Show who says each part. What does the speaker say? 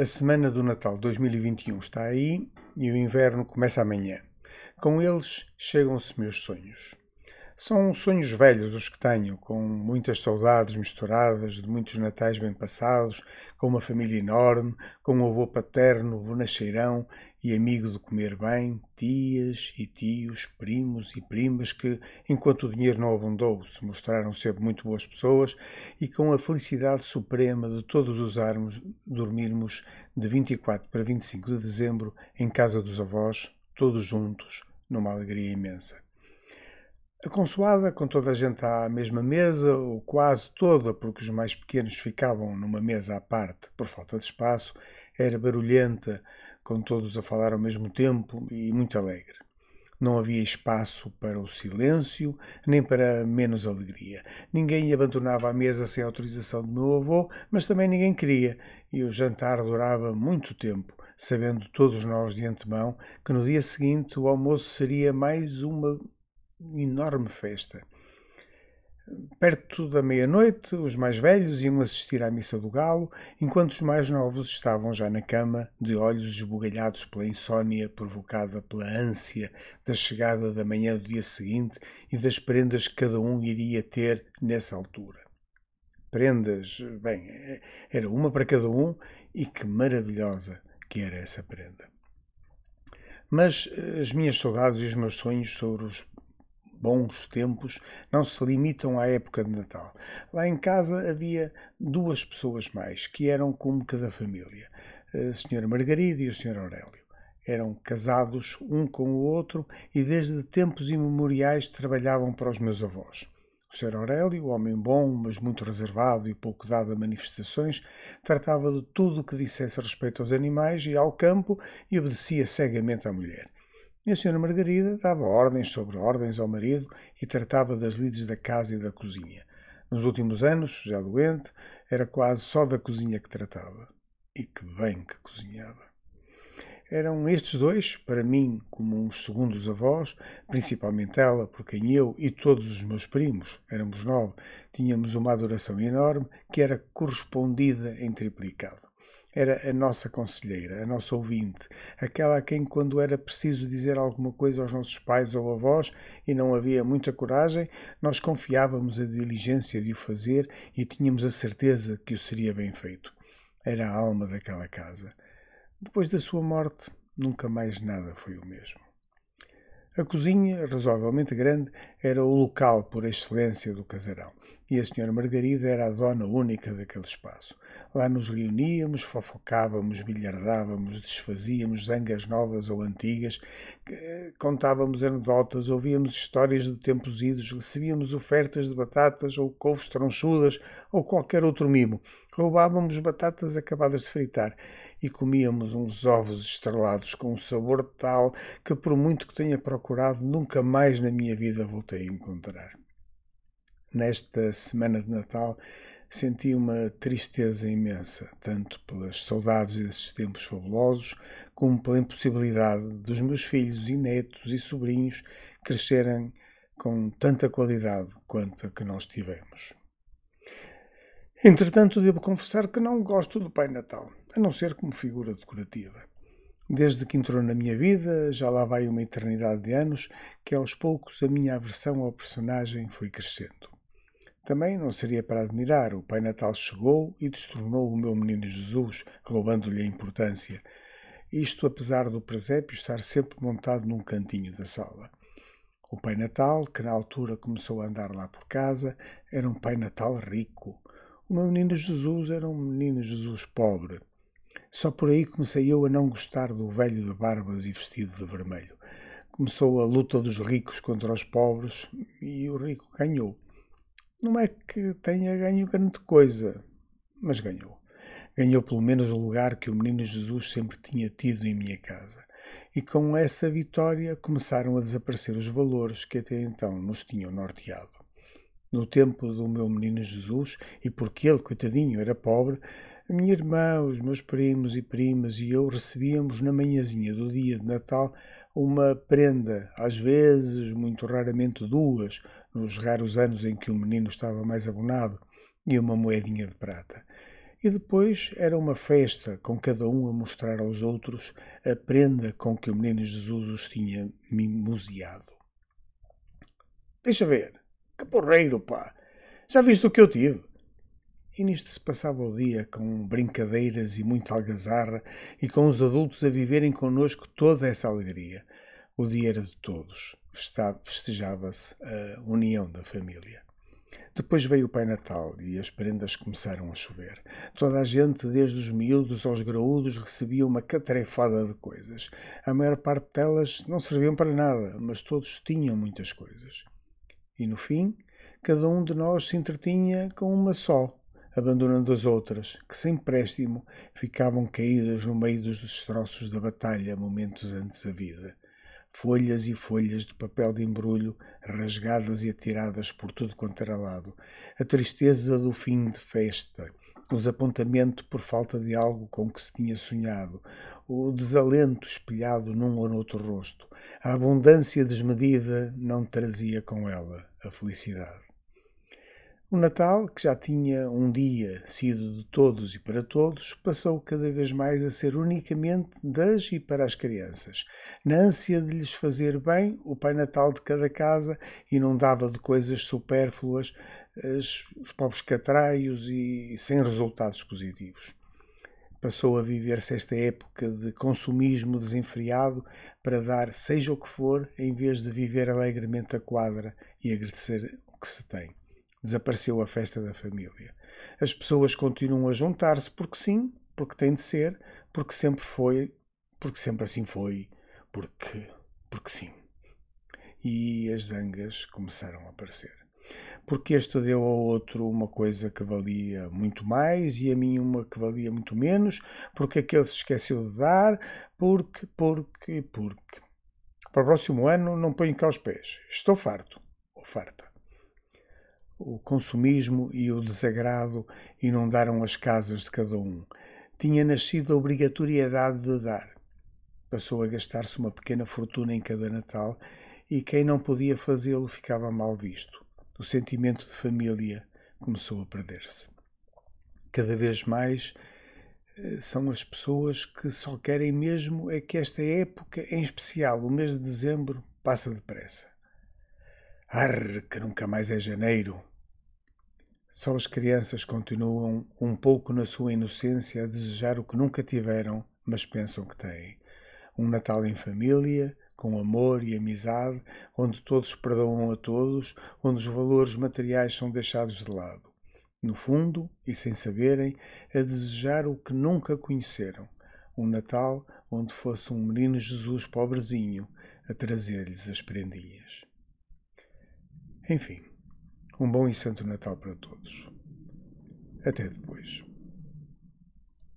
Speaker 1: A semana do Natal 2021 está aí e o inverno começa amanhã. Com eles chegam-se meus sonhos. São sonhos velhos os que tenho, com muitas saudades misturadas de muitos natais bem passados, com uma família enorme, com um avô paterno bonacheirão e amigo de comer bem, tias e tios, primos e primas que, enquanto o dinheiro não abundou, se mostraram sempre muito boas pessoas e com a felicidade suprema de todos usarmos, dormirmos de 24 para 25 de dezembro em casa dos avós, todos juntos, numa alegria imensa. A consoada, com toda a gente à mesma mesa, ou quase toda, porque os mais pequenos ficavam numa mesa à parte por falta de espaço, era barulhenta, com todos a falar ao mesmo tempo e muito alegre. Não havia espaço para o silêncio, nem para menos alegria. Ninguém abandonava a mesa sem autorização do meu avô, mas também ninguém queria, e o jantar durava muito tempo, sabendo todos nós de antemão que no dia seguinte o almoço seria mais uma enorme festa. Perto da meia-noite, os mais velhos iam assistir à missa do galo, enquanto os mais novos estavam já na cama, de olhos esbugalhados pela insônia provocada pela ânsia da chegada da manhã do dia seguinte e das prendas que cada um iria ter nessa altura. Prendas, bem, era uma para cada um e que maravilhosa que era essa prenda. Mas as minhas saudades e os meus sonhos sobre os bons tempos não se limitam à época de Natal. Lá em casa havia duas pessoas mais, que eram como cada família, a Sra. Margarida e o Sr. Aurélio. Eram casados um com o outro e desde tempos imemoriais trabalhavam para os meus avós. O Sr. Aurélio, homem bom, mas muito reservado e pouco dado a manifestações, tratava de tudo o que dissesse respeito aos animais e ao campo e obedecia cegamente à mulher. E a senhora Margarida dava ordens sobre ordens ao marido e tratava das lides da casa e da cozinha. Nos últimos anos, já doente, era quase só da cozinha que tratava. E que bem que cozinhava. Eram estes dois, para mim, como uns segundos avós, principalmente ela, por quem eu e todos os meus primos, éramos nove, tínhamos uma adoração enorme que era correspondida em triplicado. Era a nossa conselheira, a nossa ouvinte, aquela a quem, quando era preciso dizer alguma coisa aos nossos pais ou avós e não havia muita coragem, nós confiávamos a diligência de o fazer e tínhamos a certeza que o seria bem feito. Era a alma daquela casa. Depois da sua morte, nunca mais nada foi o mesmo. A cozinha, razoavelmente grande, era o local por excelência do casarão, e a senhora Margarida era a dona única daquele espaço. Lá nos reuníamos, fofocávamos, bilhardávamos, desfazíamos zangas novas ou antigas, contávamos anedotas, ouvíamos histórias de tempos idos, recebíamos ofertas de batatas ou couves tronchudas ou qualquer outro mimo. Roubávamos batatas acabadas de fritar e comíamos uns ovos estrelados com um sabor tal que, por muito que tenha procurado, nunca mais na minha vida voltei a encontrar. Nesta semana de Natal, senti uma tristeza imensa, tanto pelas saudades desses tempos fabulosos, como pela impossibilidade dos meus filhos e netos e sobrinhos crescerem com tanta qualidade quanto a que nós tivemos. Entretanto, devo confessar que não gosto do Pai Natal, a não ser como figura decorativa. Desde que entrou na minha vida, já lá vai uma eternidade de anos, que aos poucos a minha aversão ao personagem foi crescendo. Também não seria para admirar, o Pai Natal chegou e destronou o meu menino Jesus, roubando-lhe a importância. Isto apesar do presépio estar sempre montado num cantinho da sala. O Pai Natal, que na altura começou a andar lá por casa, era um Pai Natal rico, o meu menino Jesus era um menino Jesus pobre. Só por aí comecei eu a não gostar do velho de barbas e vestido de vermelho. Começou a luta dos ricos contra os pobres e o rico ganhou. Não é que tenha ganho grande coisa, mas ganhou. Ganhou pelo menos o lugar que o menino Jesus sempre tinha tido em minha casa. E com essa vitória começaram a desaparecer os valores que até então nos tinham norteado no tempo do meu menino Jesus, e porque ele, coitadinho, era pobre, a minha irmã, os meus primos e primas e eu recebíamos na manhãzinha do dia de Natal uma prenda, às vezes, muito raramente duas, nos raros anos em que o menino estava mais abonado, e uma moedinha de prata. E depois era uma festa, com cada um a mostrar aos outros a prenda com que o menino Jesus os tinha mimoseado. Deixa ver, que porreiro, pá! Já viste o que eu tive? E nisto se passava o dia com brincadeiras e muita algazarra e com os adultos a viverem connosco toda essa alegria. O dia era de todos. Festejava-se a união da família. Depois veio o Pai Natal e as prendas começaram a chover. Toda a gente, desde os miúdos aos graúdos, recebia uma catrefada de coisas. A maior parte delas não serviam para nada, mas todos tinham muitas coisas. E no fim, cada um de nós se entretinha com uma só, abandonando as outras, que sem préstimo ficavam caídas no meio dos destroços da batalha momentos antes da vida. Folhas e folhas de papel de embrulho rasgadas e atiradas por tudo quanto era lado, a tristeza do fim de festa, o desapontamento por falta de algo com que se tinha sonhado, o desalento espelhado num ou noutro rosto, a abundância desmedida não trazia com ela a felicidade. O Natal, que já tinha um dia sido de todos e para todos, passou cada vez mais a ser unicamente das e para as crianças. Na ânsia de lhes fazer bem, o Pai Natal de cada casa inundava de coisas supérfluas os pobres catraios e sem resultados positivos. Passou a viver-se esta época de consumismo desenfreado para dar seja o que for, em vez de viver alegremente a quadra e agradecer o que se tem desapareceu a festa da família. As pessoas continuam a juntar-se porque sim, porque tem de ser, porque sempre foi, porque sempre assim foi, porque, porque sim. E as zangas começaram a aparecer. Porque este deu ao outro uma coisa que valia muito mais e a mim uma que valia muito menos, porque aquele se esqueceu de dar, porque, porque, porque. Para o próximo ano não ponho cá os pés. Estou farto. Ou farta o consumismo e o desagrado inundaram as casas de cada um. Tinha nascido a obrigatoriedade de dar. Passou a gastar-se uma pequena fortuna em cada Natal e quem não podia fazê-lo ficava mal visto. O sentimento de família começou a perder-se. Cada vez mais eh, são as pessoas que só querem mesmo é que esta época, em especial o mês de dezembro, passa depressa. Arre, que nunca mais é janeiro, só as crianças continuam um pouco na sua inocência a desejar o que nunca tiveram, mas pensam que têm. Um Natal em família, com amor e amizade, onde todos perdoam a todos, onde os valores materiais são deixados de lado. No fundo, e sem saberem, a desejar o que nunca conheceram. Um Natal onde fosse um menino Jesus pobrezinho a trazer-lhes as prendinhas. Enfim. Um bom e santo Natal para todos. Até depois.